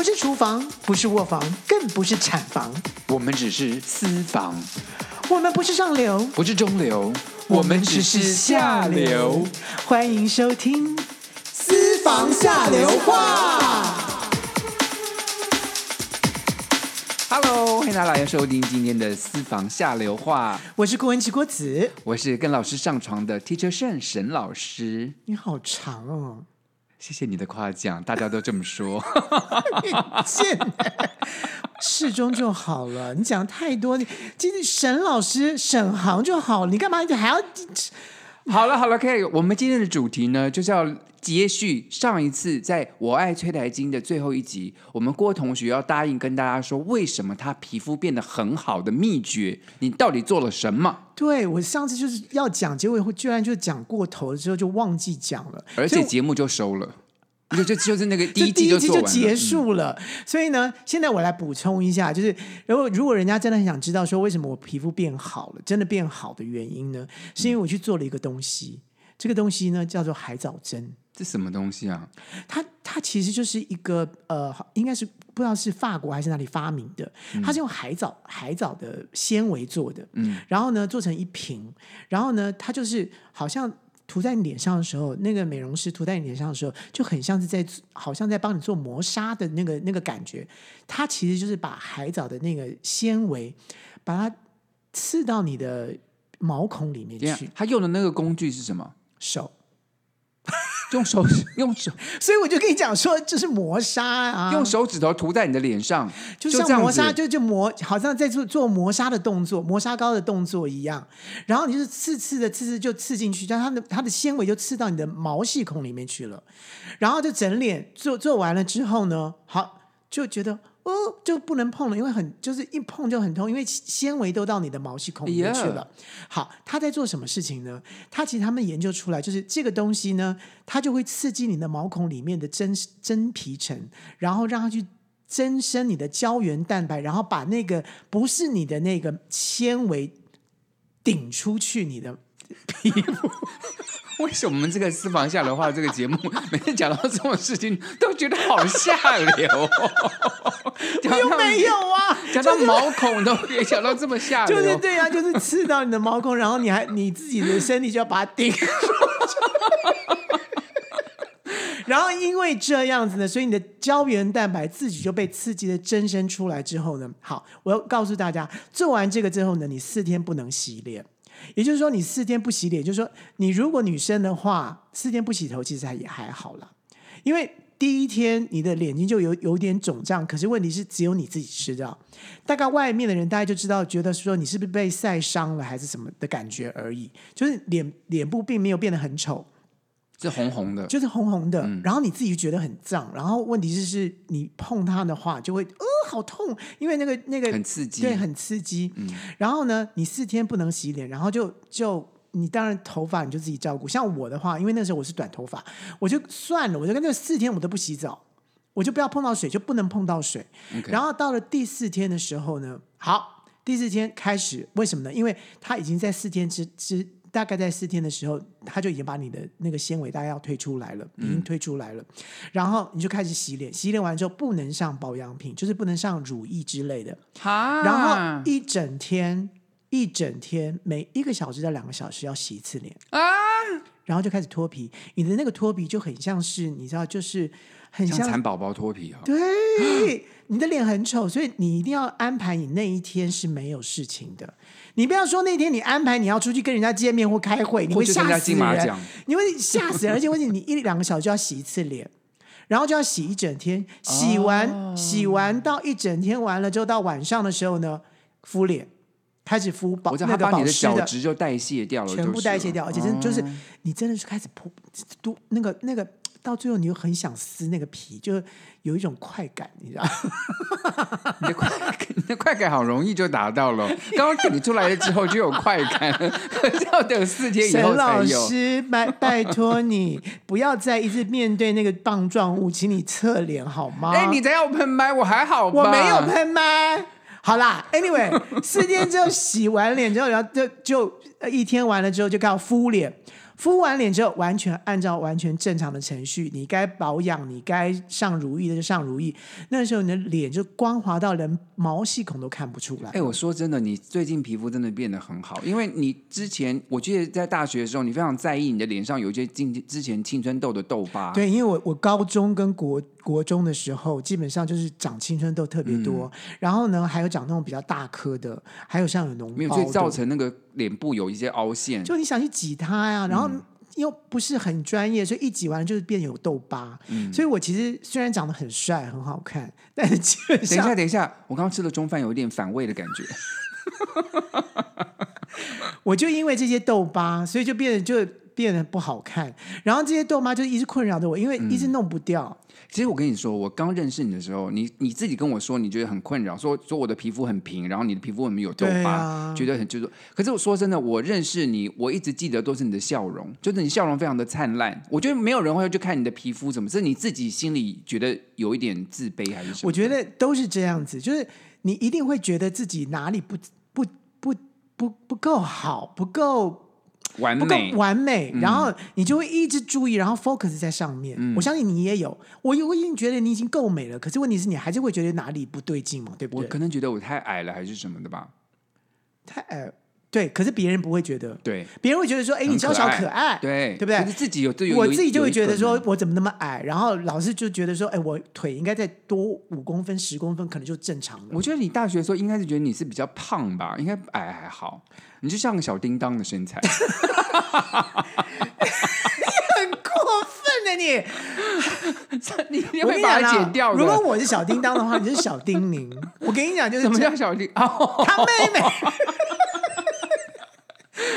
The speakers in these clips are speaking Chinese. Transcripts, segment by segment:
不是厨房，不是卧房，更不是产房，我们只是私房。我们不是上流，不是中流，我们只是下流。欢迎收听《私房下流话》。Hello，欢迎大家来收听今天的《私房下流话》。我是郭文琪郭子，我是跟老师上床的 Teacher Shen 沈老师。你好长哦。谢谢你的夸奖，大家都这么说。谢适中就好了，你讲太多，你其实沈老师沈航就好了，你干嘛还要？好了好了，可以。我们今天的主题呢，就是要接续上一次在我爱崔台金的最后一集，我们郭同学要答应跟大家说，为什么他皮肤变得很好的秘诀，你到底做了什么？对，我上次就是要讲，结果居然就讲过头了，之后就忘记讲了，而且节目就收了，就就就是那个第一季就，结束了。嗯、所以呢，现在我来补充一下，就是如果如果人家真的很想知道说为什么我皮肤变好了，真的变好的原因呢，是因为我去做了一个东西，这个东西呢叫做海藻针。这什么东西啊？它它其实就是一个呃，应该是不知道是法国还是哪里发明的。嗯、它是用海藻海藻的纤维做的，嗯，然后呢做成一瓶，然后呢它就是好像涂在你脸上的时候，那个美容师涂在你脸上的时候，就很像是在好像在帮你做磨砂的那个那个感觉。它其实就是把海藻的那个纤维，把它刺到你的毛孔里面去。他用的那个工具是什么？手。用手用手，所以我就跟你讲说，这是磨砂啊，用手指头涂在你的脸上，就像磨砂，就就磨，好像在做做磨砂的动作，磨砂膏的动作一样。然后你就是刺刺的刺刺就刺进去，但它的它的纤维就刺到你的毛细孔里面去了。然后就整脸做做完了之后呢，好就觉得。哦，就不能碰了，因为很就是一碰就很痛，因为纤维都到你的毛细孔里面去了。好，他在做什么事情呢？他其实他们研究出来，就是这个东西呢，它就会刺激你的毛孔里面的真真皮层，然后让它去增生你的胶原蛋白，然后把那个不是你的那个纤维顶出去你的皮肤。为什么我们这个私房下流话这个节目，每天讲到这种事情都觉得好下流？有没有啊？讲到毛孔都别讲到这么下流。就是对啊，就是刺到你的毛孔，然后你还你自己的身体就要把它顶。然后因为这样子呢，所以你的胶原蛋白自己就被刺激的增生出来之后呢，好，我要告诉大家，做完这个之后呢，你四天不能洗脸。也就是说，你四天不洗脸，就是说，你如果女生的话，四天不洗头，其实也还好啦。因为第一天你的脸睛就有有点肿胀，可是问题是只有你自己知道，大概外面的人大家就知道，觉得说你是不是被晒伤了还是什么的感觉而已，就是脸脸部并没有变得很丑。是红红的，就是红红的，嗯、然后你自己觉得很胀，然后问题是是你碰它的话就会呃好痛，因为那个那个很刺激，对，很刺激。嗯、然后呢，你四天不能洗脸，然后就就你当然头发你就自己照顾。像我的话，因为那时候我是短头发，我就算了，我就跟那四天我都不洗澡，我就不要碰到水，就不能碰到水。然后到了第四天的时候呢，好，第四天开始，为什么呢？因为它已经在四天之之。大概在四天的时候，他就已经把你的那个纤维大概要推出来了，已经推出来了。嗯、然后你就开始洗脸，洗脸完之后不能上保养品，就是不能上乳液之类的。哈然后一整天，一整天每一个小时到两个小时要洗一次脸啊。然后就开始脱皮，你的那个脱皮就很像是你知道，就是很像蚕宝宝脱皮哈、哦。对，你的脸很丑，所以你一定要安排你那一天是没有事情的。你不要说那天你安排你要出去跟人家见面或开会，你会吓死人，你会吓死人，而且问题你一两个小时就要洗一次脸，然后就要洗一整天，洗完、哦、洗完到一整天完了之后，到晚上的时候呢，敷脸，开始敷保那个保湿的，的角质就代谢掉了，全部代谢掉，而且真就是你真的是开始扑都那个那个。到最后，你又很想撕那个皮，就有一种快感，你知道？你的快，你的快感好容易就达到了。刚刚你出来了之后就有快感，要等四天以后才有。沈老师，拜拜托你不要再一直面对那个棒状物，请你侧脸好吗？哎，你在要喷麦，我还好吧？我没有喷麦。好啦，Anyway，四天之后洗完脸之后，然后就就一天完了之后就开始敷脸。敷完脸之后，完全按照完全正常的程序，你该保养，你该上如意的就上如意。那时候你的脸就光滑到连毛细孔都看不出来。哎，我说真的，你最近皮肤真的变得很好，因为你之前我记得在大学的时候，你非常在意你的脸上有一些进之前青春痘的痘疤。对，因为我我高中跟国国中的时候，基本上就是长青春痘特别多，嗯、然后呢还有长那种比较大颗的，还有像有脓包，所以造成那个脸部有一些凹陷。就你想去挤它呀，然后。嗯又不是很专业，所以一挤完就是变有痘疤。嗯，所以我其实虽然长得很帅很好看，但是基本上……等一下，等一下，我刚刚吃了中饭，有一点反胃的感觉。我就因为这些痘疤，所以就变得就变得不好看。然后这些痘疤就一直困扰着我，因为一直弄不掉。嗯其实我跟你说，我刚认识你的时候，你你自己跟我说，你觉得很困扰，说说我的皮肤很平，然后你的皮肤很没有痘疤，啊、觉得很就是。可是我说真的，我认识你，我一直记得都是你的笑容，就是你笑容非常的灿烂。我觉得没有人会去看你的皮肤什么，是你自己心里觉得有一点自卑还是什么？我觉得都是这样子，就是你一定会觉得自己哪里不不不不不够好，不够。完美，完美，然后你就会一直注意，然后 focus 在上面。嗯、我相信你也有，我我已经觉得你已经够美了，可是问题是你还是会觉得哪里不对劲嘛，对不对？我可能觉得我太矮了，还是什么的吧？太矮，对。可是别人不会觉得，对，别人会觉得说，哎，你娇小可爱，对，对不对？可是自己有，有我自己就会觉得说，我怎么那么矮？然后老师就觉得说，哎，我腿应该再多五公分、十公分，可能就正常了。我觉得你大学的时候应该是觉得你是比较胖吧，应该矮还好。你就像个小叮当的身材，你很过分的你，你你会把它剪掉。如果我是小叮当的话，你是小叮咛。我跟你讲，就是什么叫小叮？他妹妹。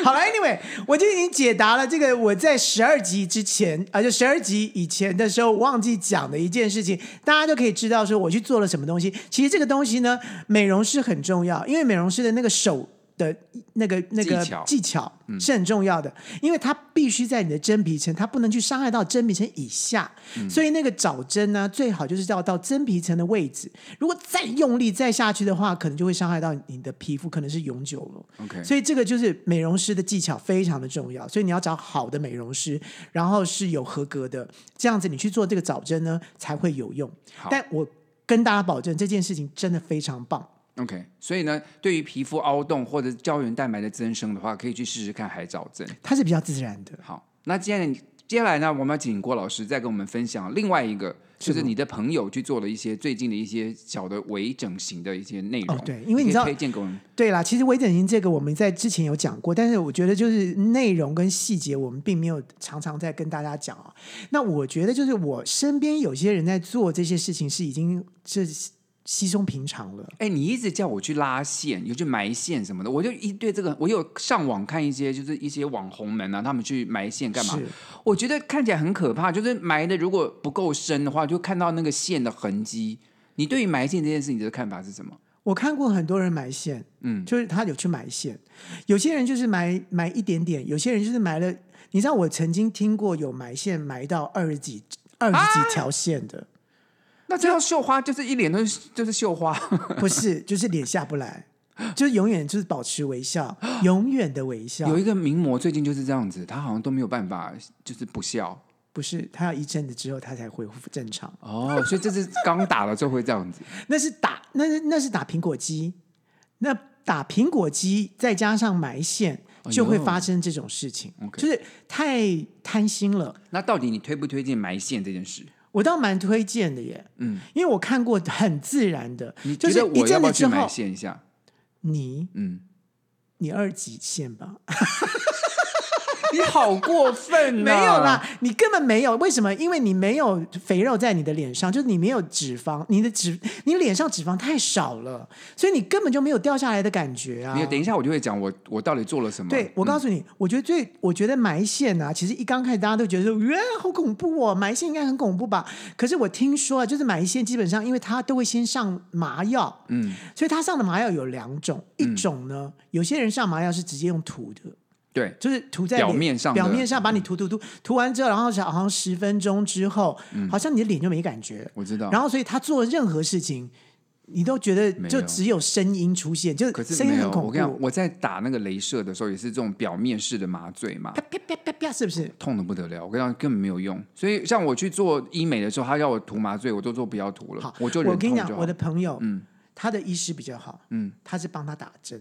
好了，Anyway，我就已经解答了这个我在十二集之前，啊，就十二集以前的时候忘记讲的一件事情，大家就可以知道说我去做了什么东西。其实这个东西呢，美容师很重要，因为美容师的那个手。的那个那个技巧是很重要的，嗯、因为它必须在你的真皮层，它不能去伤害到真皮层以下，嗯、所以那个找针呢，最好就是要到真皮层的位置。如果再用力再下去的话，可能就会伤害到你的皮肤，可能是永久了。OK，所以这个就是美容师的技巧非常的重要，所以你要找好的美容师，然后是有合格的，这样子你去做这个找针呢才会有用。好但我跟大家保证，这件事情真的非常棒。OK，所以呢，对于皮肤凹洞或者胶原蛋白的增生的话，可以去试试看海藻针，它是比较自然的。好，那接下来接下来呢，我们要请郭老师再跟我们分享另外一个，就是你的朋友去做了一些最近的一些小的微整形的一些内容。哦，对，因为你知道，推荐给我们。对啦，其实微整形这个我们在之前有讲过，但是我觉得就是内容跟细节我们并没有常常在跟大家讲啊。那我觉得就是我身边有些人在做这些事情是已经是。稀松平常了。哎，你一直叫我去拉线，有去埋线什么的，我就一对这个，我有上网看一些，就是一些网红们啊，他们去埋线干嘛？是我觉得看起来很可怕，就是埋的如果不够深的话，就看到那个线的痕迹。你对于埋线这件事情的看法是什么？我看过很多人埋线，嗯，就是他有去埋线，有些人就是埋埋一点点，有些人就是埋了。你知道，我曾经听过有埋线埋到二十几、二十几条线的。啊那这样绣花就是一脸都是就是绣花，不是就是脸下不来，就是永远就是保持微笑，永远的微笑。有一个名模最近就是这样子，他好像都没有办法就是不笑，不是他要一阵子之后他才恢复正常。哦，所以这是刚打了就会这样子。那是打那是那是打苹果肌，那打苹果肌再加上埋线，就会发生这种事情，哎、就是太贪心了。那到底你推不推荐埋线这件事？我倒蛮推荐的耶，嗯，因为我看过很自然的，你觉得我要不要去埋线一下？你，嗯，你二级线吧。你好过分啊！没有啦，你根本没有。为什么？因为你没有肥肉在你的脸上，就是你没有脂肪，你的脂，你脸上脂肪太少了，所以你根本就没有掉下来的感觉啊。你，等一下我就会讲我我到底做了什么。对，我告诉你，嗯、我觉得最，我觉得埋线啊，其实一刚开始大家都觉得说，哇，好恐怖哦，埋线应该很恐怖吧？可是我听说啊，就是埋线基本上，因为他都会先上麻药，嗯，所以他上的麻药有两种，一种呢，嗯、有些人上麻药是直接用涂的。对，就是涂在表面上，表面上把你涂涂涂涂完之后，然后好像十分钟之后，好像你的脸就没感觉。我知道。然后，所以他做任何事情你都觉得就只有声音出现，就可是声音，很恐怖。我跟你讲，我在打那个镭射的时候，也是这种表面式的麻醉嘛，啪啪啪啪啪，是不是？痛的不得了。我跟你讲，根本没有用。所以像我去做医美的时候，他要我涂麻醉，我都说不要涂了好，，我就忍我跟你讲，我的朋友，嗯他的医师比较好，嗯，他是帮他打针。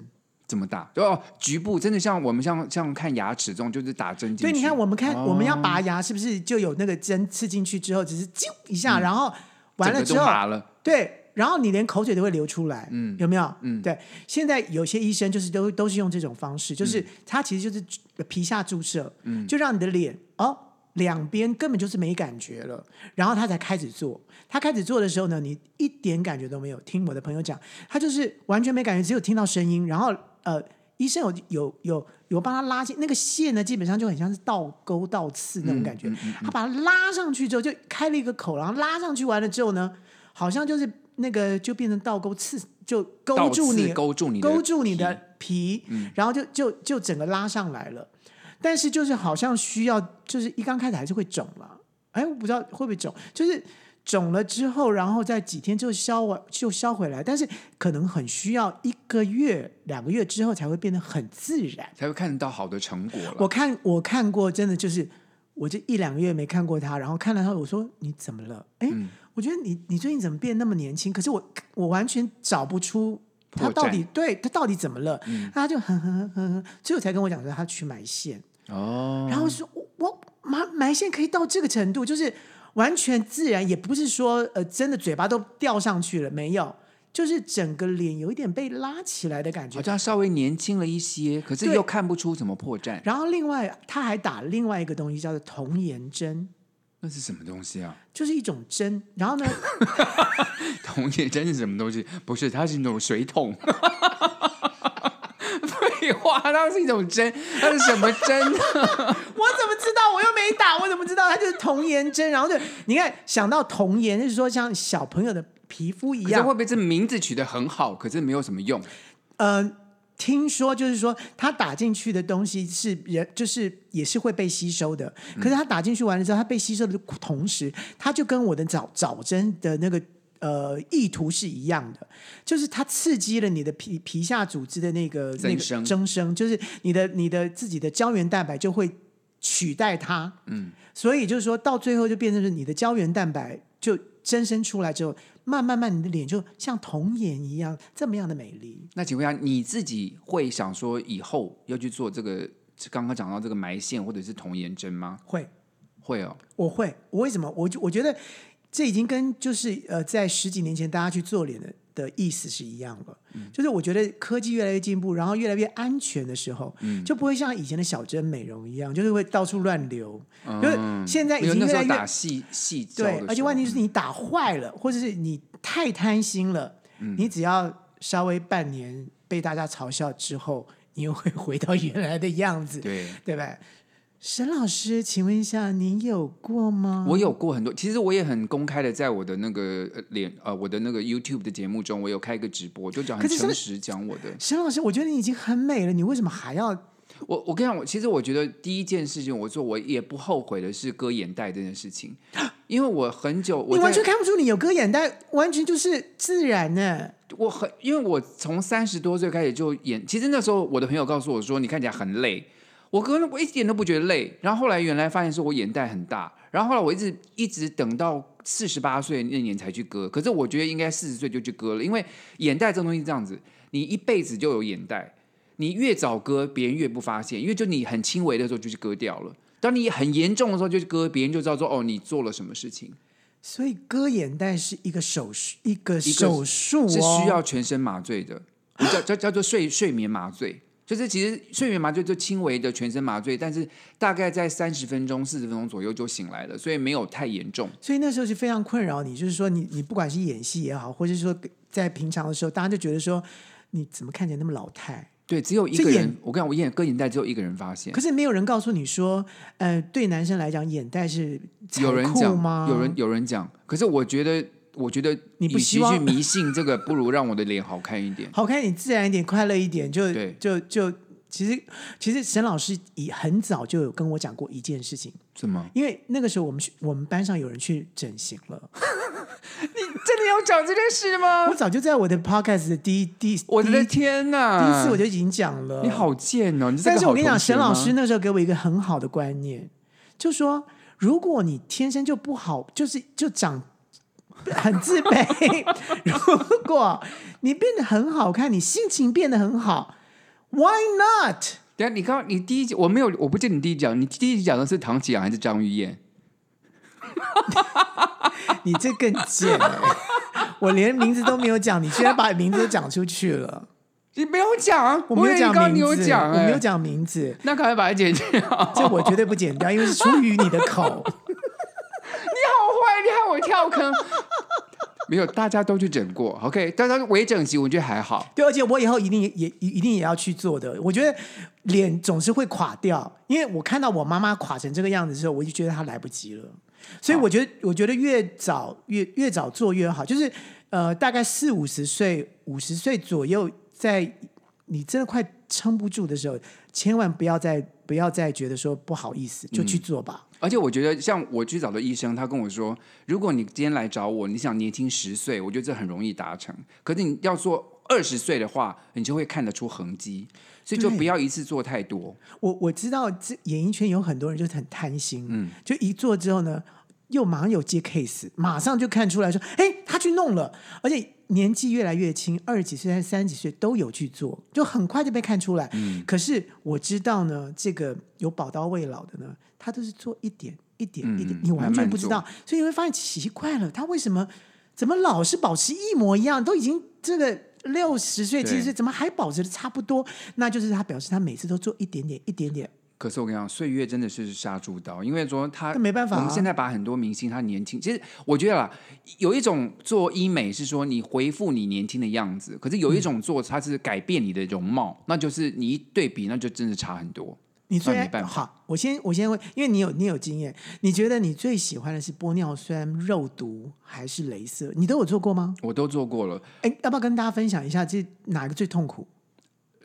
怎么打？就哦，局部真的像我们像像看牙齿这种，就是打针进去。对，你看我们看、哦我们要拔牙，是不是就有那个针刺进去之后，只是啾一下，然后完了之后。对，然后你连口水都会流出来，嗯有没有？嗯对。现在有些医生就是都都是用这种方式，就是他其实就是皮下注射，嗯就让你的脸哦两边根本就是没感觉了，然后他才开始做。他开始做的时候呢，你一点感觉都没有。听我的朋友讲，他就是完全没感觉，只有听到声音，然后呃。医生有有有有帮他拉线，那个线呢，基本上就很像是倒钩倒刺那种感觉。嗯嗯嗯嗯他把它拉上去之后，就开了一个口，然后拉上去完了之后呢，好像就是那个就变成倒钩刺，就勾住你，勾住你的勾住你的皮皮，然后就就就整个拉上来了。但是就是好像需要，就是一刚开始还是会肿了。哎，我不知道会不会肿，就是。肿了之后，然后在几天就消完就消回来，但是可能很需要一个月、两个月之后才会变得很自然，才会看得到好的成果了。我看我看过，真的就是我这一两个月没看过他，然后看了他，我说你怎么了？哎，嗯我觉得你你最近怎么变那么年轻？可是我我完全找不出他到底对他到底怎么了？嗯、他就哼哼哼哼，最后才跟我讲说他去埋线哦，然后说我我埋埋线可以到这个程度，就是。完全自然，也不是说呃，真的嘴巴都吊上去了，没有，就是整个脸有一点被拉起来的感觉，好像稍微年轻了一些，可是又看不出什么破绽。然后另外他还打了另外一个东西，叫做童颜针，那是什么东西啊？就是一种针。然后呢，童颜针是什么东西？不是，它是那种水桶。废话，它是一种针，它是什么针呢？我怎么知道？我又没打，我怎么知道？它就是童颜针。然后就你看，想到童颜，就是说像小朋友的皮肤一样。会不会这名字取得很好，可是没有什么用？呃，听说就是说，它打进去的东西是人，就是也是会被吸收的。可是它打进去完了之后，它被吸收的同时，它就跟我的早早针的那个。呃，意图是一样的，就是它刺激了你的皮皮下组织的那个那个增生，就是你的你的自己的胶原蛋白就会取代它，嗯，所以就是说到最后就变成是你的胶原蛋白就增生出来之后，慢慢慢你的脸就像童颜一样这么样的美丽。那请问一下，你自己会想说以后要去做这个刚刚讲到这个埋线或者是童颜针吗？会，会哦，我会，我为什么？我就我觉得。这已经跟就是呃，在十几年前大家去做脸的的意思是一样了。嗯、就是我觉得科技越来越进步，然后越来越安全的时候，嗯、就不会像以前的小针美容一样，就是会到处乱流。嗯、就是现在已经越来越打细细对，而且问题是你打坏了，或者是你太贪心了，嗯、你只要稍微半年被大家嘲笑之后，你又会回到原来的样子，对对吧？沈老师，请问一下，您有过吗？我有过很多，其实我也很公开的，在我的那个脸呃，我的那个 YouTube 的节目中，我有开一个直播，就讲很诚实讲我的。沈老师，我觉得你已经很美了，你为什么还要？我我跟你讲，我其实我觉得第一件事情我做，我也不后悔的是割眼袋这件事情，因为我很久，我你完全看不出你有割眼袋，完全就是自然呢。我很，因为我从三十多岁开始就演，其实那时候我的朋友告诉我说，你看起来很累。我可能我一点都不觉得累，然后后来原来发现是我眼袋很大，然后后来我一直一直等到四十八岁那年才去割，可是我觉得应该四十岁就去割了，因为眼袋这种东西这样子，你一辈子就有眼袋，你越早割别人越不发现，因为就你很轻微的时候就去割掉了，当你很严重的时候就去割，别人就知道说哦你做了什么事情，所以割眼袋是一个手术，一个手术、哦、是需要全身麻醉的，叫叫叫做睡睡眠麻醉。就是其实睡眠麻醉就轻微的全身麻醉，但是大概在三十分钟、四十分钟左右就醒来了，所以没有太严重。所以那时候是非常困扰你，就是说你你不管是演戏也好，或者是说在平常的时候，大家就觉得说你怎么看起来那么老态？对，只有一个人。我跟你讲，我眼割眼袋只有一个人发现，可是没有人告诉你说，呃，对男生来讲眼袋是有人讲吗？有人有人讲，可是我觉得。我觉得你不希望去迷信这个，不如让我的脸好看一点，好看一点，自然一点，快乐一点，就对就就其实其实沈老师已很早就有跟我讲过一件事情，什么？因为那个时候我们去我们班上有人去整形了，你真的要讲这件事吗？我早就在我的 podcast 的第一第一，我的天哪！第一次我就已经讲了。你好贱哦！你但是我跟你讲，沈老师那时候给我一个很好的观念，就说如果你天生就不好，就是就长很自卑，如果你变得很好看，你心情变得很好，Why not？等下，你刚刚你第一集我没有，我不记得你第一集讲，你第一集讲的是唐吉阳还是张玉燕？你这更贱、欸！我连名字都没有讲，你居然把名字都讲出去了。你没有讲，我没有讲名字，我没有讲名字。那赶快把它剪掉。这我绝对不剪掉，因为是出于你的口。你害我跳坑。没有，大家都去整过，OK？大家微整形，我觉得还好。对，而且我以后一定也也一定也要去做的。我觉得脸总是会垮掉，因为我看到我妈妈垮成这个样子的时候，我就觉得她来不及了。所以我觉得，我觉得越早越越早做越好。就是呃，大概四五十岁、五十岁左右，在你真的快撑不住的时候，千万不要再不要再觉得说不好意思，就去做吧。而且我觉得，像我去找的医生，他跟我说，如果你今天来找我，你想年轻十岁，我觉得这很容易达成。可是你要做二十岁的话，你就会看得出痕迹，所以就不要一次做太多。我我知道，这演艺圈有很多人就是很贪心，嗯，就一做之后呢，又马上有接 case，马上就看出来说，哎，他去弄了，而且年纪越来越轻，二十几岁、三十几岁都有去做，就很快就被看出来。嗯，可是我知道呢，这个有宝刀未老的呢。他都是做一点一点一点，你完全不知道，所以你会发现奇怪了，他为什么怎么老是保持一模一样？都已经这个六十岁、七十岁，怎么还保持的差不多？那就是他表示他每次都做一点点一点点。可是我跟你讲，岁月真的是杀猪刀，因为说他没办法。我们现在把很多明星他年轻，其实我觉得啦，有一种做医美是说你回复你年轻的样子，可是有一种做它是改变你的容貌，那就是你一对比，那就真的差很多。你最好，我先我先问，因为你有你有经验，你觉得你最喜欢的是玻尿酸、肉毒还是镭射？你都有做过吗？我都做过了。哎，要不要跟大家分享一下，这哪个最痛苦？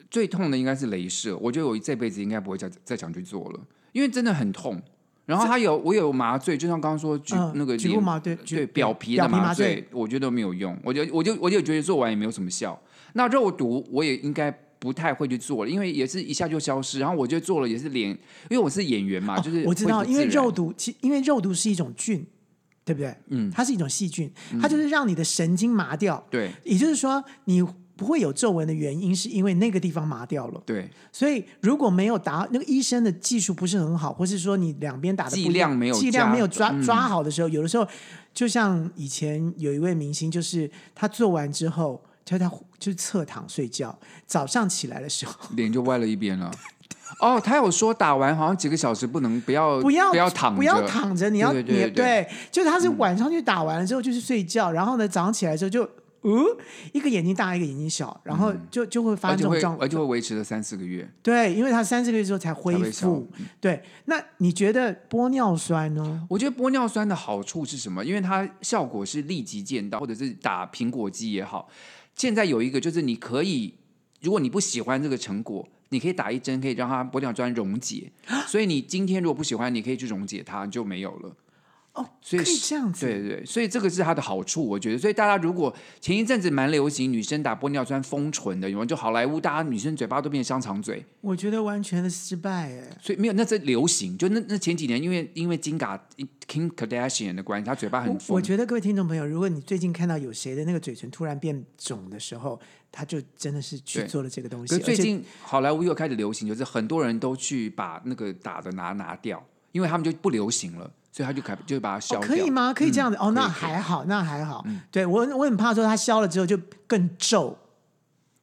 最痛的应该是镭射，我觉得我这辈子应该不会再再想去做了，因为真的很痛。然后它有我有麻醉，就像刚刚说局、嗯、那个局部麻醉，对表皮的麻醉，我觉得都没有用。我就我就我就觉得做完也没有什么效。那肉毒我也应该。不太会去做了，因为也是一下就消失。然后我就做了，也是脸，因为我是演员嘛，哦、就是我知道，因为肉毒，其因为肉毒是一种菌，对不对？嗯，它是一种细菌，它就是让你的神经麻掉。对、嗯，也就是说你不会有皱纹的原因，是因为那个地方麻掉了。对，所以如果没有打那个医生的技术不是很好，或是说你两边打的剂量没有剂量没有抓抓好的时候，嗯、有的时候就像以前有一位明星，就是他做完之后。他他就是侧躺睡觉，早上起来的时候脸就歪了一边了。哦，他有说打完好像几个小时不能不要不要不要躺不要躺着，你要对对对，就是他是晚上去打完了之后就是睡觉，嗯、然后呢早上起来之后就。哦，一个眼睛大，一个眼睛小，然后就就会发生这种状况，而且会维持了三四个月。对，因为他三四个月之后才恢复。对，那你觉得玻尿酸呢？我觉得玻尿酸的好处是什么？因为它效果是立即见到，或者是打苹果肌也好。现在有一个就是你可以，如果你不喜欢这个成果，你可以打一针，可以让它玻尿酸溶解。所以你今天如果不喜欢，你可以去溶解它，就没有了。哦，所以这样子，对对，所以这个是它的好处，我觉得。所以大家如果前一阵子蛮流行女生打玻尿酸丰唇的，有人就好莱坞，大家女生嘴巴都变香肠嘴。我觉得完全的失败哎。所以没有，那是流行，就那那前几年，因为因为金嘎 Kim Kardashian 的关系，她嘴巴很丰。我觉得各位听众朋友，如果你最近看到有谁的那个嘴唇突然变肿的时候，他就真的是去做了这个东西。可最近好莱坞又开始流行，就是很多人都去把那个打的拿拿掉，因为他们就不流行了。所以他就开就把它消掉。哦，可以吗？可以这样子、嗯、哦，那还好，那还好。嗯、对我我很怕说它消了之后就更皱。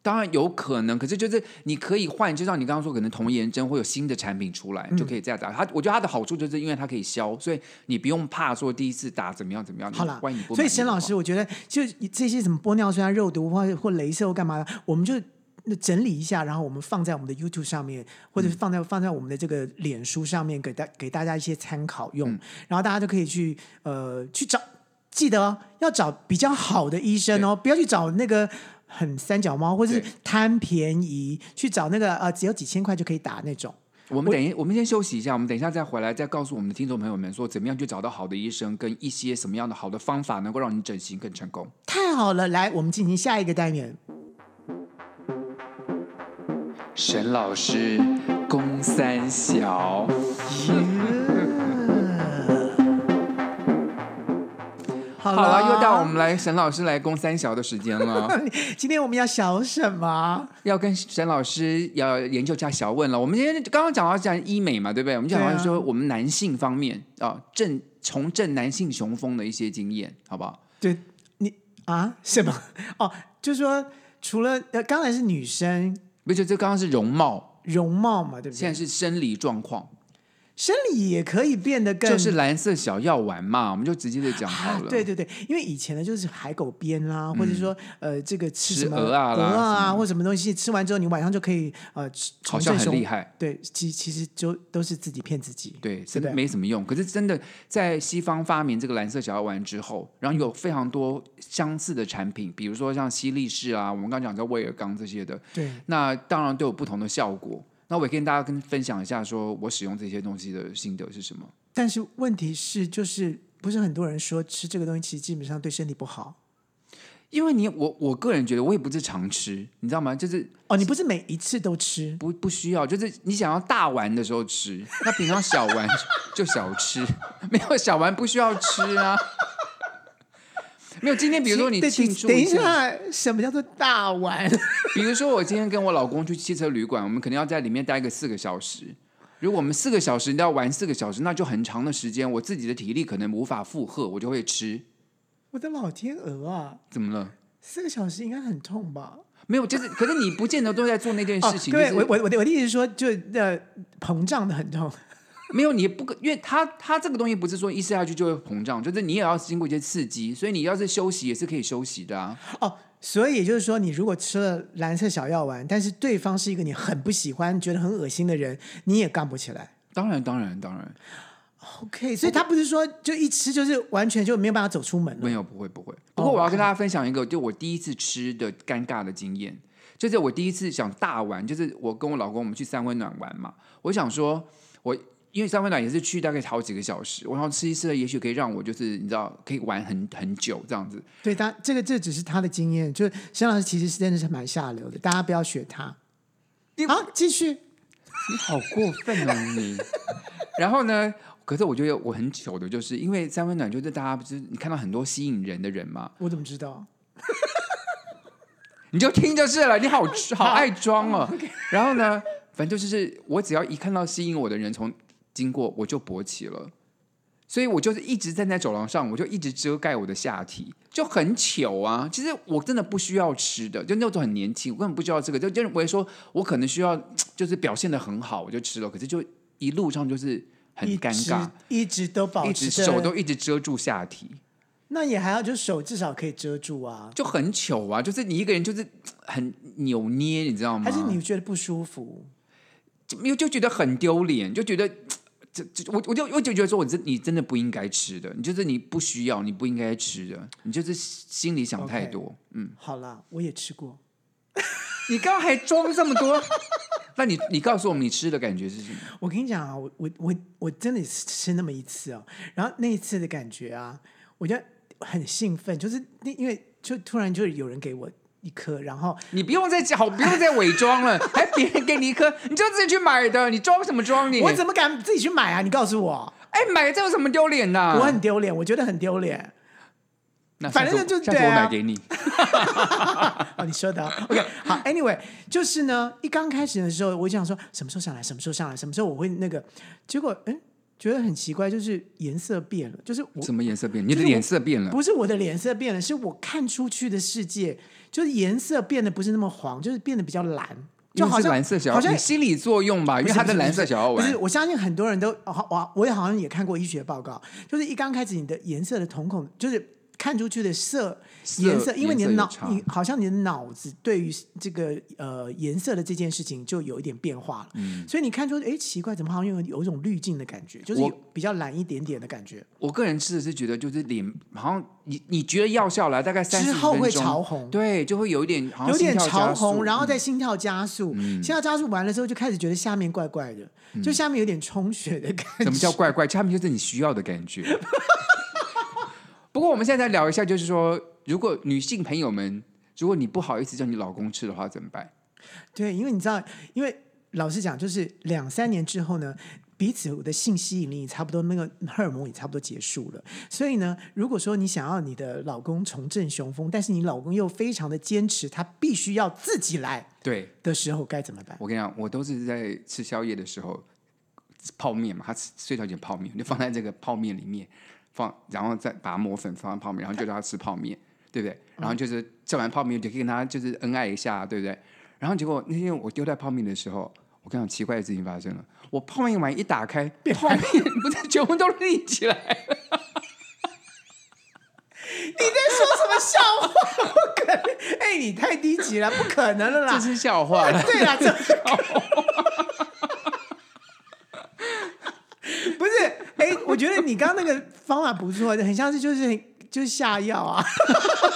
当然有可能，可是就是你可以换，就像你刚刚说，可能童颜针会有新的产品出来，嗯、就可以这样打。它我觉得它的好处就是因为它可以消，所以你不用怕说第一次打怎么样怎么样。好了，所以沈老师，我觉得就这些什么玻尿酸、肉毒或或镭射或干嘛的，我们就。那整理一下，然后我们放在我们的 YouTube 上面，或者是放在放在我们的这个脸书上面，给大给大家一些参考用。嗯、然后大家就可以去呃去找，记得要找比较好的医生哦，不要去找那个很三脚猫，或者是贪便宜去找那个呃只有几千块就可以打那种。我们等一，我，我们先休息一下，我们等一下再回来，再告诉我们的听众朋友们说，怎么样去找到好的医生，跟一些什么样的好的方法，能够让你整形更成功。太好了，来，我们进行下一个单元。沈老师，公三小。好了，好又到我们来沈老师来攻三小的时间了。今天我们要小什么？要跟沈老师要研究一下小问了。我们今天刚刚讲到讲医美嘛，对不对？我们讲到说我们男性方面啊，正重振男性雄风的一些经验，好不好？对，你啊什么？哦，就是说除了呃，刚才是女生，不是，这刚刚是容貌，容貌嘛，对不对？现在是生理状况。生理也可以变得更，就是蓝色小药丸嘛，我们就直接的讲好了。啊。对对对，因为以前呢，就是海狗鞭啦，嗯、或者说呃，这个吃什么鹅啊、鹅啊，或什么东西，吃完之后你晚上就可以呃，好像很厉害。对，其其实就都是自己骗自己。对，真的没什么用。可是真的在西方发明这个蓝色小药丸之后，然后有非常多相似的产品，比如说像西力士啊，我们刚刚讲叫威尔刚这些的。对，那当然都有不同的效果。那我也跟大家跟分享一下，说我使用这些东西的心得是什么。但是问题是，就是不是很多人说吃这个东西其实基本上对身体不好。因为你我我个人觉得我也不是常吃，你知道吗？就是哦，你不是每一次都吃，不不需要，就是你想要大丸的时候吃，那平常小丸 就小吃，没有小丸不需要吃啊。没有，今天比如说你庆祝等一下，什么叫做大玩？比如说我今天跟我老公去汽车旅馆，我们肯定要在里面待个四个小时。如果我们四个小时你要玩四个小时，那就很长的时间，我自己的体力可能无法负荷，我就会吃。我的老天鹅啊！怎么了？四个小时应该很痛吧？没有，就是可是你不见得都在做那件事情。哦、对，我我我的我的意思是说，就呃膨胀的很痛。没有，你不可，因为它它这个东西不是说一吃下去就会膨胀，就是你也要经过一些刺激，所以你要是休息也是可以休息的啊。哦，所以也就是说，你如果吃了蓝色小药丸，但是对方是一个你很不喜欢、觉得很恶心的人，你也干不起来。当然，当然，当然。OK，所以他不是说就一吃就是完全就没有办法走出门了。没有，不会，不会。不过我要跟大家分享一个，就我第一次吃的尴尬的经验，就是我第一次想大玩，就是我跟我老公我们去三温暖玩嘛，我想说我。因为三温暖也是去大概好几个小时，我想吃一吃，也许可以让我就是你知道可以玩很很久这样子。对，他这个这只是他的经验，就是沈老师其实是真的是蛮下流的，大家不要学他。你好，继续。你好过分啊你！然后呢？可是我觉得我很糗的，就是因为三温暖就是大家不是你看到很多吸引人的人嘛。我怎么知道？你就听就是了，你好 好爱装哦。然后呢，反正就是我只要一看到吸引我的人从。经过我就勃起了，所以我就是一直站在走廊上，我就一直遮盖我的下体，就很糗啊。其实我真的不需要吃的，就那时候很年轻，我根本不需要这个，就就认为说我可能需要 就是表现的很好，我就吃了。可是就一路上就是很尴尬，一直，都保持，一直手都一直遮住下体。那也还要，就手至少可以遮住啊，就很糗啊。就是你一个人就是很扭捏，你知道吗？还是你觉得不舒服？就没有就觉得很丢脸，就觉得。这这我我就我就觉得说，我真你真的不应该吃的，你就是你不需要，你不应该吃的，你就是心里想太多。嗯，好了，我也吃过。你刚刚还装这么多？那你你告诉我们，你吃的感觉是什么？我跟你讲啊，我我我我真的是吃那么一次哦，然后那一次的感觉啊，我觉得很兴奋，就是那因为就突然就有人给我。一颗，然后你不用再好，不用再伪装了，还别人给你一颗，你就自己去买的，你装什么装你？我怎么敢自己去买啊？你告诉我，哎，买这有什么丢脸的？我很丢脸，我觉得很丢脸。那反正就对啊，我买给你。哦，你说的 OK。好，Anyway，就是呢，一刚开始的时候，我就想说什么时候上来，什么时候上来，什么时候我会那个，结果嗯。觉得很奇怪，就是颜色变了，就是我什么颜色变？你的脸色变了？不是我的脸色变了，是我看出去的世界，就是颜色变得不是那么黄，就是变得比较蓝，就好像蓝色小好像心理作用吧，因为它的蓝色小药丸。不是，我相信很多人都，我我也好像也看过医学报告，就是一刚开始你的颜色的瞳孔就是。看出去的色色颜色，因为你的脑你好像你的脑子对于这个呃颜色的这件事情就有一点变化了，嗯。所以你看出哎奇怪，怎么好像有有一种滤镜的感觉，就是有比较蓝一点点的感觉，我个人吃的是觉得就是脸好像你你觉得药效来大概三十之后会潮红，对，就会有一点好像有点潮红，然后再嗯心跳加速，心跳加速完了之后就开始觉得下面怪怪的，就下面有点充血的感觉。什么叫怪怪？下面就是你需要的感觉。不过我们现在来聊一下，就是说，如果女性朋友们，如果你不好意思叫你老公吃的话，怎么办？对，因为你知道，因为老实讲，就是两三年之后呢，彼此的性吸引力差不多，那个荷尔蒙也差不多结束了。所以呢，如果说你想要你的老公重振雄风，但是你老公又非常的坚持，他必须要自己来对的时候，该怎么办？我跟你讲，我都是在吃宵夜的时候，泡面嘛，他吃睡觉前泡面，就放在这个泡面里面放，然后再把它磨粉放在泡面，然后就叫他吃泡面，对不对？然后就是吃完泡面就可以跟他就是恩爱一下，对不对？然后结果那天我丢在泡面的时候，我跟你讲奇怪的事情发生了，我泡面碗一打开，泡面 不是全部都立起来了。你在说什么笑话？不可能！哎，你太低级了，不可能了啦！这是笑话了。对啦，这不是哎，我觉得你刚刚那个方法不错，很像是就是就是下药啊。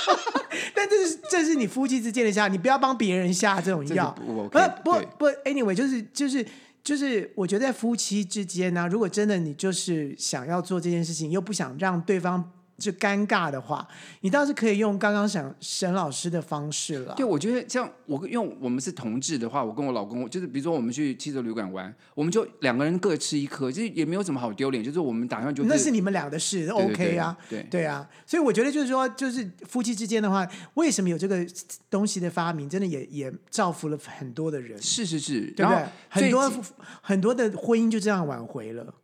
但这是这是你夫妻之间的下，你不要帮别人下这种药。不 OK，不不，anyway，就是就是就是，我觉得在夫妻之间呢、如果真的你就是想要做这件事情，又不想让对方就尴尬的话，你倒是可以用刚刚想沈老师的方式了。对，我觉得像我，因为我们是同志的话，我跟我老公就是，比如说我们去汽车旅馆玩，我们就两个人各吃一颗，就是也没有什么好丢脸，就是我们打算就是那是你们俩的事对对，OK 啊，对对啊，所以我觉得就是说，就是夫妻之间的话，为什么有这个东西的发明，真的也也造福了很多的人，是是是，对不对然后？很多很多的婚姻就这样挽回了。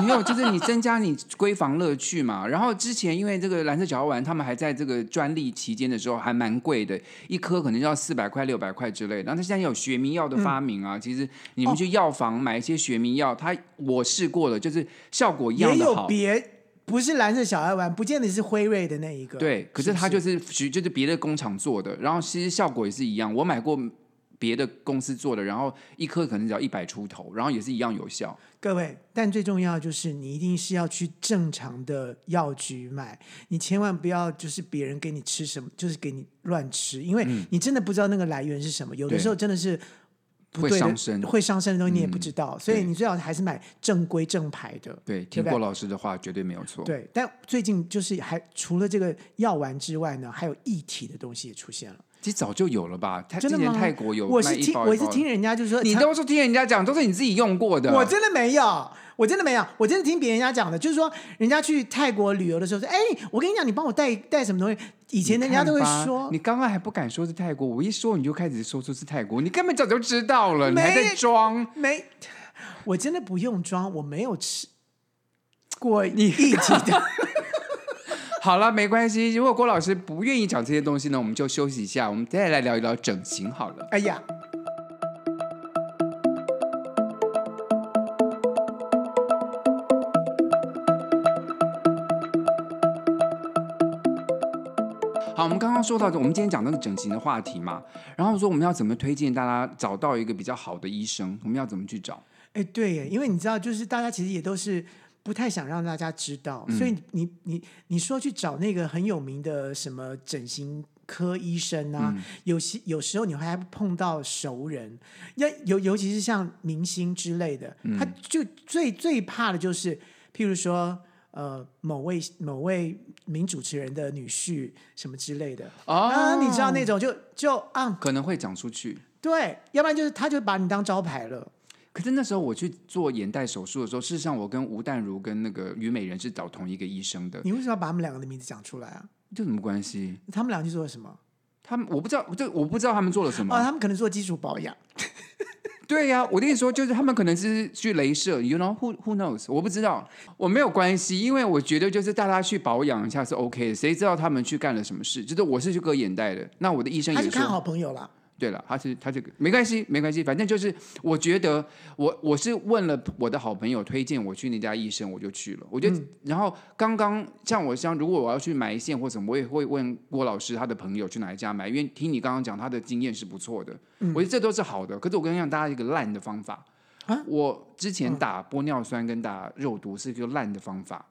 没有，就是你增加你闺房乐趣嘛。然后之前因为这个蓝色小药丸，他们还在这个专利期间的时候还蛮贵的，一颗可能要四百块、六百块之类的。然后它现在有学名药的发明啊，其实你们去药房买一些学名药，它我试过了，就是效果一样也有的好。别不是蓝色小药丸，不见得是辉瑞的那一个。对，可是不它就是就是别的工厂做的，然后其实效果也是一样。我买过别的公司做的，然后一颗可能只要一百出头，然后也是一样有效。各位，但最重要就是你一定是要去正常的药局买，你千万不要就是别人给你吃什么，就是给你乱吃，因为你真的不知道那个来源是什么，有的时候真的是不会伤身会伤身的东西你也不知道，所以你最好还是买正规正牌的。对，对对听郭老师的话绝对没有错。对，但最近就是还除了这个药丸之外呢，还有液体的东西也出现了。其实早就有了吧？他之前真的吗？泰国有我是听卖一包一包我是听人家就是说，你都是听人家讲，都是你自己用过的。我真的没有，我真的没有，我真的听别人家讲的，就是说人家去泰国旅游的时候说，哎，我跟你讲，你帮我带带什么东西？以前人家都会你看吧说，你刚刚还不敢说是泰国，我一说你就开始说出是泰国，你根本早就知道了，你还在装。没，我真的不用装，我没有吃过一体的。好了，没关系。如果郭老师不愿意讲这些东西呢，我们就休息一下，我们再来聊一聊整形好了。哎呀，好，我们刚刚说到，我们今天讲那个整形的话题嘛，然后说我们要怎么推荐大家找到一个比较好的医生，我们要怎么去找？哎，对耶，因为你知道，就是大家其实也都是不太想让大家知道，所以你你你说去找那个很有名的什么整形科医生啊，有些有时候你会还碰到熟人，要尤尤其是像明星之类的，他就最最怕的就是，譬如说。呃，某位某位名主持人的女婿什么之类的、哦。啊，你知道那种就就啊，可能会讲出去。对，要不然就是他就把你当招牌了。可是那时候我去做眼袋手术的时候，事实上我跟吴淡如跟那个虞美人是找同一个医生的，你为什么要把他们两个的名字讲出来啊？这什么关系？他们俩去做了什么？他们我不知道，这我不知道他们做了什么。哦，他们可能做基础保养。对呀、我跟你说，就是他们可能是去镭射，you know who who knows？我不知道，我没有关系，因为我觉得就是大家去保养一下是 OK 的。谁知道他们去干了什么事？就是我是去割眼袋的，那我的医生也是看好朋友啦。对了，他是他这个没关系，没关系，反正就是我觉得我我是问了我的好朋友推荐我去那家医生，我就去了。我觉得，嗯、然后刚刚像我像如果我要去埋线或什么，我也会问郭老师他的朋友去哪一家买，因为听你刚刚讲他的经验是不错的，嗯、我觉得这都是好的。可是我跟你讲，大家一个烂的方法啊！我之前打玻尿酸跟打肉毒是一个烂的方法，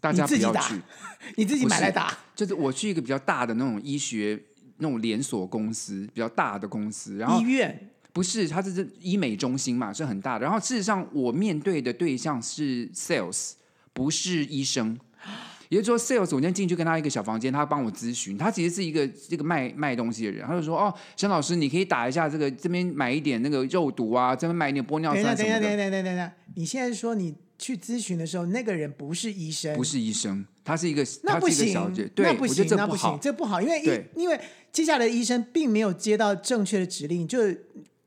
大家不要去，你自己买来打，就是我去一个比较大的那种医学。那种连锁公司比较大的公司，然后医院不是，它是这医美中心嘛，是很大的。然后事实上，我面对的对象是 sales，不是医生。也就是说，sales 我今天进去跟他一个小房间，他帮我咨询。他其实是一个这个卖卖东西的人，他就说：“哦，沈老师，你可以打一下这个，这边买一点那个肉毒啊，这边买一点玻尿酸什么的。”等一下，等一下，等一下，等一下，你现在说你去咨询的时候，那个人不是医生，不是医生，他是一个，那不行，那不行，这不那不行，这不好，因为对因为接下来的医生并没有接到正确的指令，就。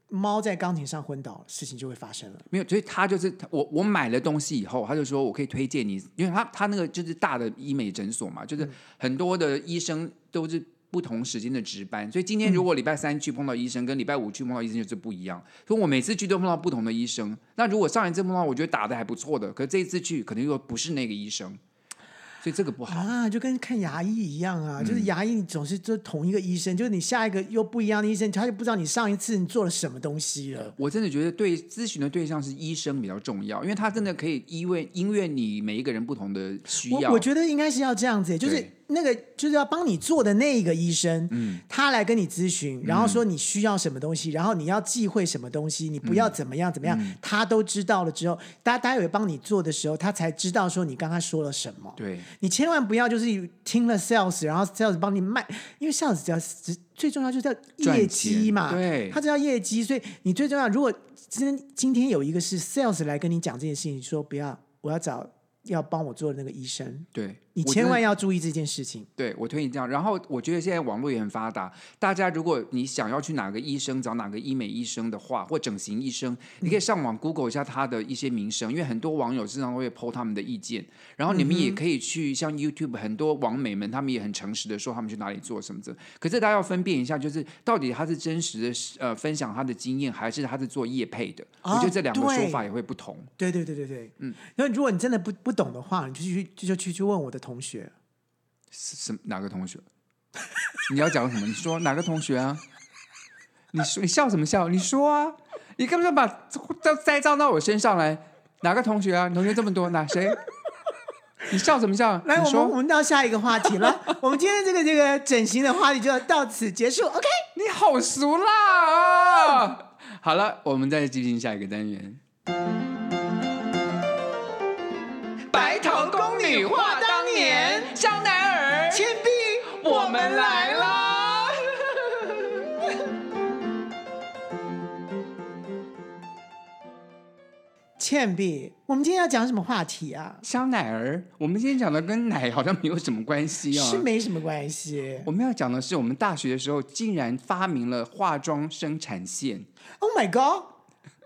猫在钢琴上昏倒，事情就会发生了。没有，所以他就是我。我买了东西以后，他就说我可以推荐你，因为他他那个就是大的医美诊所嘛，就是很多的医生都是不同时间的值班，所以今天如果礼拜三去碰到医生，跟礼拜五去碰到医生就是不一样。所以我每次去都碰到不同的医生。那如果上一次碰到我觉得打的还不错的，可是这一次去可能又不是那个医生。所以这个不好啊，就跟看牙医一样啊，嗯、就是牙医你总是就同一个医生，就是你下一个又不一样的医生，他就不知道你上一次你做了什么东西了。我真的觉得对咨询的对象是医生比较重要，因为他真的可以因为因为你每一个人不同的需要，我，我觉得应该是要这样子，就是。那个就是要帮你做的那一个医生，嗯，他来跟你咨询，然后说你需要什么东西，嗯、然后你要忌讳什么东西，你不要怎么样怎么样，嗯、他都知道了之后，大家待会帮你做的时候，他才知道说你刚刚说了什么。对，你千万不要就是听了 sales，然后 sales 帮你卖，因为 sales 只要最重要就是要业绩嘛，对，他只要业绩，所以你最重要。如果今天今天有一个是 sales 来跟你讲这件事情，说不要，我要找要帮我做的那个医生，对。你千万要注意这件事情。对，我推你这样。然后我觉得现在网络也很发达，大家如果你想要去哪个医生找哪个医美医生的话，或整形医生，你可以上网 Google 一下他的一些名声，因为很多网友经常会 po 他们的意见。然后你们也可以去像 YouTube 很多网美们，他们也很诚实的说他们去哪里做什么的。可是大家要分辨一下，就是到底他是真实的呃分享他的经验，还是他是做业配的？哦、我觉得这两个说法也会不同。对对对对对，嗯。那如果你真的不不懂的话，你就去就去去问我的。同学是是哪个同学？你要讲什么？你说哪个同学啊？你说你笑什么笑？你说啊！你干嘛把都栽赃到我身上来？哪个同学啊？你同学这么多，哪谁？你笑什么笑？来，我们我们到下一个话题了。我们今天这个这个整形的话题就要到此结束。OK？你好俗啦啊！好了，我们再进行下一个单元。倩碧，我们今天要讲什么话题啊？香奈儿，我们今天讲的跟奶好像没有什么关系啊。是没什么关系。我们要讲的是，我们大学的时候竟然发明了化妆生产线。Oh my god！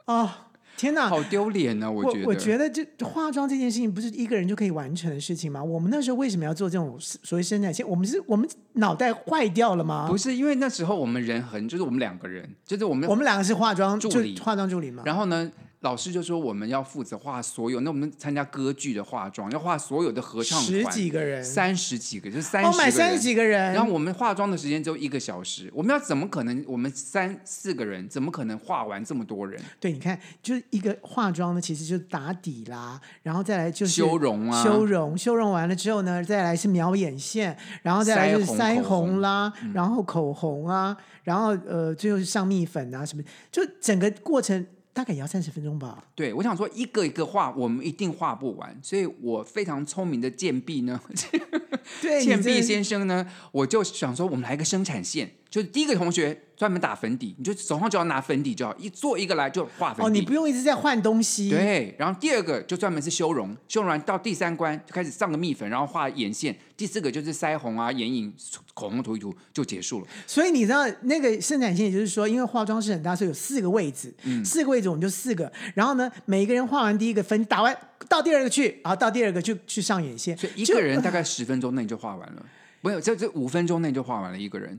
啊、oh.。天哪，好丢脸呢！我觉得，我觉得这化妆这件事情不是一个人就可以完成的事情吗？我们那时候为什么要做这种所谓生产线？我们是我们脑袋坏掉了吗？不是，因为那时候我们人很，就是我们两个人，就是我们我们两个是化妆助理，化妆助理嘛。然后呢？老师就说我们要负责画所有，那我们参加歌剧的化妆要画所有的合唱团，十几个人，三十几个，就三十哦，三十几个人。然后我们化妆的时间只有一个小时，我们要怎么可能？我们三四个人怎么可能画完这么多人？对，你看，就是一个化妆呢，其实就是打底啦，然后再来就是修容啊，修容，修容完了之后呢，再来是描眼线，然后再来就是腮红啦，然后口红啊，然后呃，最后是上蜜粉啊什么，就整个过程。大概也要三十分钟吧。对，我想说一个一个画，我们一定画不完，所以我非常聪明的贱婢呢，对，倩碧先生呢，我就想说，我们来个生产线，就是第一个同学。专门打粉底，你就手上只要拿粉底就好，一做一个来就画粉底。哦，你不用一直在换东西。对，然后第二个就专门是修容，修容完到第三关就开始上个蜜粉，然后画眼线。第四个就是腮红啊、眼影、口红涂一涂就结束了。所以你知道那个生产线，也就是说，因为化妆室很大，所以有四个位置，嗯，四个位置我们就四个。然后呢，每一个人画完第一个粉打完，到第二个去，然后到第二个就去上眼线。所以一个人大概十分钟内就画完了，没有，这这五分钟内就画完了一个人。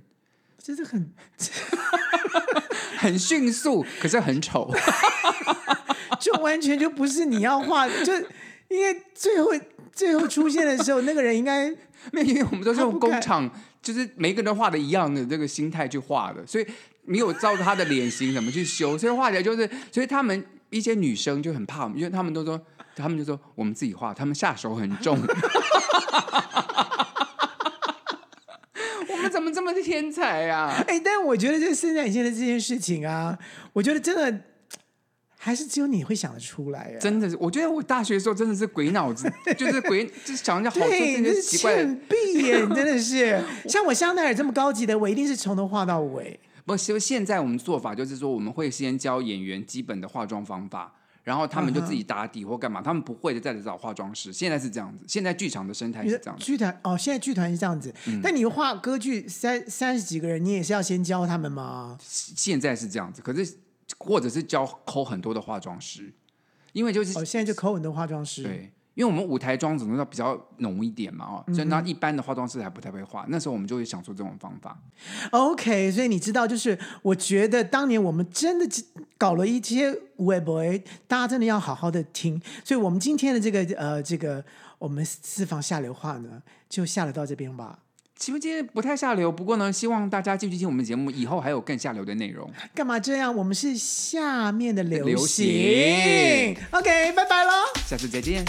真的很，很迅速，可是很丑，就完全就不是你要画，就因为最后最后出现的时候，那个人应该 没有，因为我们都是用工厂，就是每个人都画的一样的这个心态去画的，所以没有照着他的脸型怎么去修，所以画起来就是，所以他们一些女生就很怕我们，因为他们都说，他们就说我们自己画，他们下手很重。怎么这么的天才呀、啊？哎，但我觉得这生产线的这件事情啊，我觉得真的还是只有你会想得出来啊！真的是，我觉得我大学的时候真的是鬼脑子，就是鬼，就是想着好多这些奇怪的。闭眼，真的是像我香奈儿这么高级的，我一定是从头画到尾。不，其实现在我们做法就是说，我们会先教演员基本的化妆方法。然后他们就自己打底或干嘛，uh. 他们不会的再来找化妆师。现在是这样子，现在剧场的生态是这样子。剧团哦，现在剧团是这样子。嗯、但你画歌剧三三十几个人，你也是要先教他们吗？现在是这样子，可是或者是教抠很多的化妆师，因为就是哦，现在就抠很多化妆师。对。因为我们舞台妆整个要比较浓一点嘛，哦，所以那一般的化妆师还不太会化，那时候我们就会想出这种方法。OK，所以你知道，就是我觉得当年我们真的搞了一些 web 大家真的要好好的听。所以我们今天的这个呃这个我们私房下流话呢，就下流到这边吧。其实今天不太下流，不过呢，希望大家继续听我们节目，以后还有更下流的内容。干嘛这样？我们是下面的流行。流行 OK，拜拜喽，下次再见。